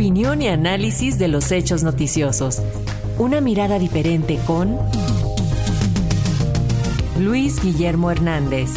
opinión y análisis de los hechos noticiosos. Una mirada diferente con Luis Guillermo Hernández.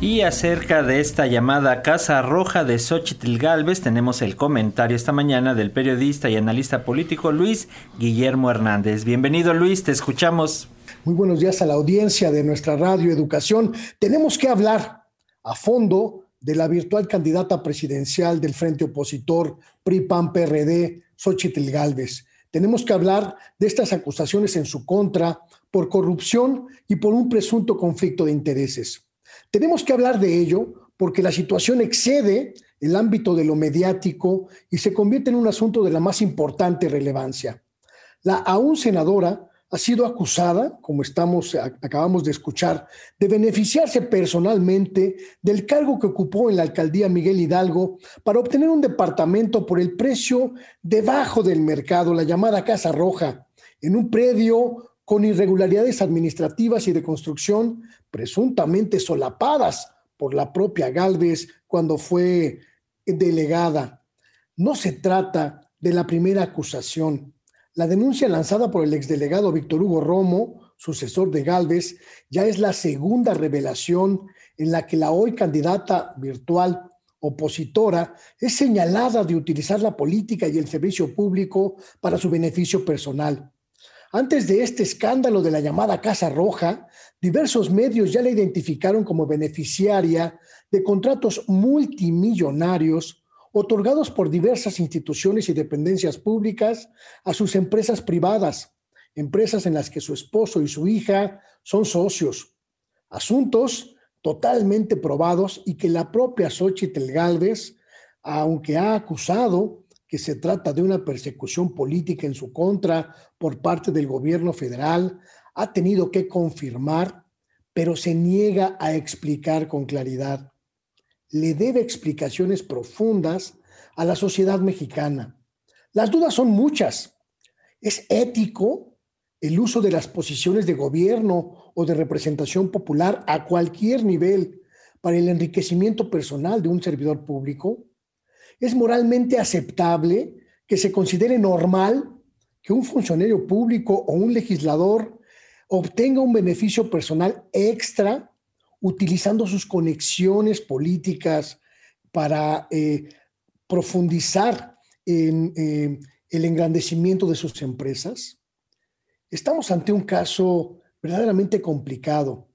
Y acerca de esta llamada Casa Roja de Xochitl Galvez, tenemos el comentario esta mañana del periodista y analista político Luis Guillermo Hernández. Bienvenido Luis, te escuchamos. Muy buenos días a la audiencia de nuestra radio Educación. Tenemos que hablar a fondo de la virtual candidata presidencial del Frente Opositor PRI-PAN-PRD, Xochitl Galvez. Tenemos que hablar de estas acusaciones en su contra por corrupción y por un presunto conflicto de intereses. Tenemos que hablar de ello porque la situación excede el ámbito de lo mediático y se convierte en un asunto de la más importante relevancia. La aún senadora ha sido acusada, como estamos acabamos de escuchar, de beneficiarse personalmente del cargo que ocupó en la alcaldía Miguel Hidalgo para obtener un departamento por el precio debajo del mercado, la llamada Casa Roja, en un predio con irregularidades administrativas y de construcción presuntamente solapadas por la propia Galvez cuando fue delegada. No se trata de la primera acusación. La denuncia lanzada por el exdelegado Víctor Hugo Romo, sucesor de Galvez, ya es la segunda revelación en la que la hoy candidata virtual opositora es señalada de utilizar la política y el servicio público para su beneficio personal. Antes de este escándalo de la llamada Casa Roja, diversos medios ya la identificaron como beneficiaria de contratos multimillonarios otorgados por diversas instituciones y dependencias públicas a sus empresas privadas, empresas en las que su esposo y su hija son socios. Asuntos totalmente probados y que la propia Xochitl Galvez, aunque ha acusado que se trata de una persecución política en su contra por parte del gobierno federal, ha tenido que confirmar, pero se niega a explicar con claridad. Le debe explicaciones profundas a la sociedad mexicana. Las dudas son muchas. ¿Es ético el uso de las posiciones de gobierno o de representación popular a cualquier nivel para el enriquecimiento personal de un servidor público? ¿Es moralmente aceptable que se considere normal que un funcionario público o un legislador obtenga un beneficio personal extra utilizando sus conexiones políticas para eh, profundizar en eh, el engrandecimiento de sus empresas? Estamos ante un caso verdaderamente complicado.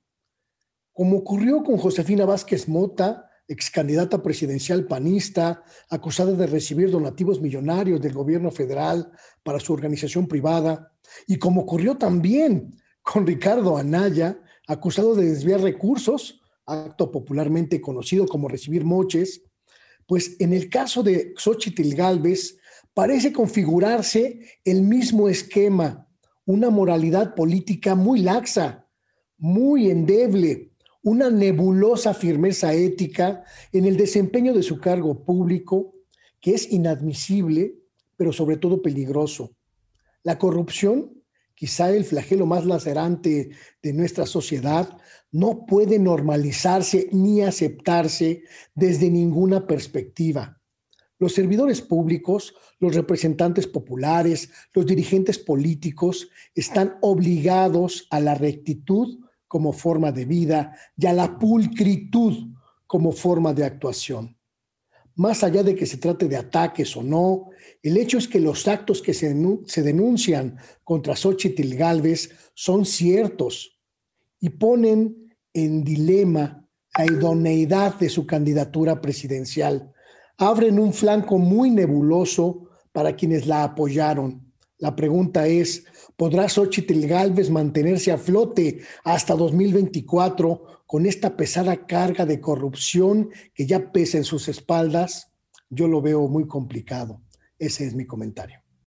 Como ocurrió con Josefina Vázquez Mota, ex candidata presidencial panista, acusada de recibir donativos millonarios del gobierno federal para su organización privada, y como ocurrió también con Ricardo Anaya, acusado de desviar recursos, acto popularmente conocido como recibir moches, pues en el caso de Xochitl Galvez parece configurarse el mismo esquema, una moralidad política muy laxa, muy endeble, una nebulosa firmeza ética en el desempeño de su cargo público que es inadmisible, pero sobre todo peligroso. La corrupción, quizá el flagelo más lacerante de nuestra sociedad, no puede normalizarse ni aceptarse desde ninguna perspectiva. Los servidores públicos, los representantes populares, los dirigentes políticos están obligados a la rectitud como forma de vida y a la pulcritud como forma de actuación. Más allá de que se trate de ataques o no, el hecho es que los actos que se, denuncian contra Xochitl Galvez son ciertos y ponen en dilema la idoneidad de su candidatura presidencial. Abren un flanco muy nebuloso para quienes la apoyaron la pregunta es, ¿podrá Xochitl Galvez mantenerse a flote hasta 2024 con esta pesada carga de corrupción que ya pesa en sus espaldas? Yo lo veo muy complicado. Ese es mi comentario.